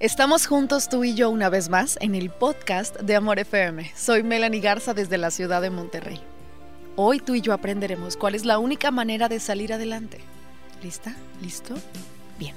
Estamos juntos tú y yo una vez más en el podcast de Amor FM. Soy Melanie Garza desde la ciudad de Monterrey. Hoy tú y yo aprenderemos cuál es la única manera de salir adelante. ¿Lista? ¿Listo? Bien.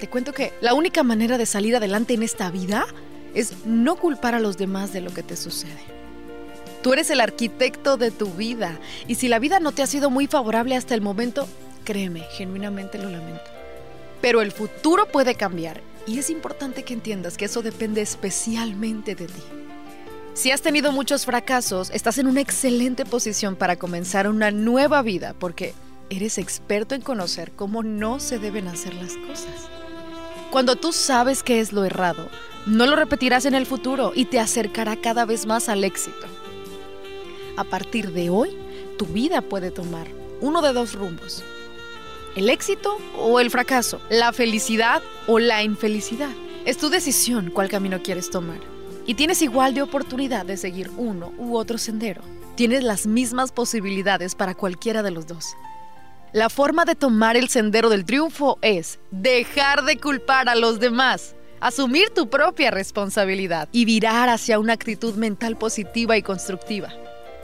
Te cuento que la única manera de salir adelante en esta vida es no culpar a los demás de lo que te sucede. Tú eres el arquitecto de tu vida y si la vida no te ha sido muy favorable hasta el momento, créeme, genuinamente lo lamento. Pero el futuro puede cambiar y es importante que entiendas que eso depende especialmente de ti. Si has tenido muchos fracasos, estás en una excelente posición para comenzar una nueva vida porque eres experto en conocer cómo no se deben hacer las cosas. Cuando tú sabes qué es lo errado, no lo repetirás en el futuro y te acercará cada vez más al éxito. A partir de hoy, tu vida puede tomar uno de dos rumbos. El éxito o el fracaso, la felicidad o la infelicidad. Es tu decisión cuál camino quieres tomar. Y tienes igual de oportunidad de seguir uno u otro sendero. Tienes las mismas posibilidades para cualquiera de los dos. La forma de tomar el sendero del triunfo es dejar de culpar a los demás asumir tu propia responsabilidad y virar hacia una actitud mental positiva y constructiva.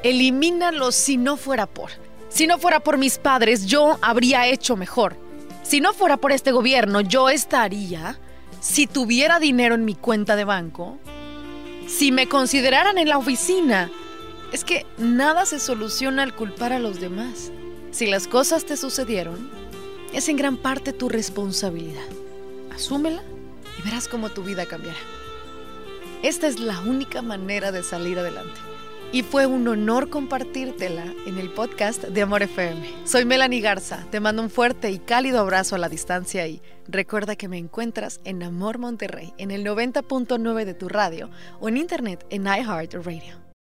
Elimínalo si no fuera por. Si no fuera por mis padres, yo habría hecho mejor. Si no fuera por este gobierno, yo estaría. Si tuviera dinero en mi cuenta de banco. Si me consideraran en la oficina. Es que nada se soluciona al culpar a los demás. Si las cosas te sucedieron, es en gran parte tu responsabilidad. Asúmela y verás cómo tu vida cambiará. Esta es la única manera de salir adelante. Y fue un honor compartírtela en el podcast de Amor FM. Soy Melanie Garza, te mando un fuerte y cálido abrazo a la distancia y recuerda que me encuentras en Amor Monterrey, en el 90.9 de tu radio o en internet en iHeartRadio.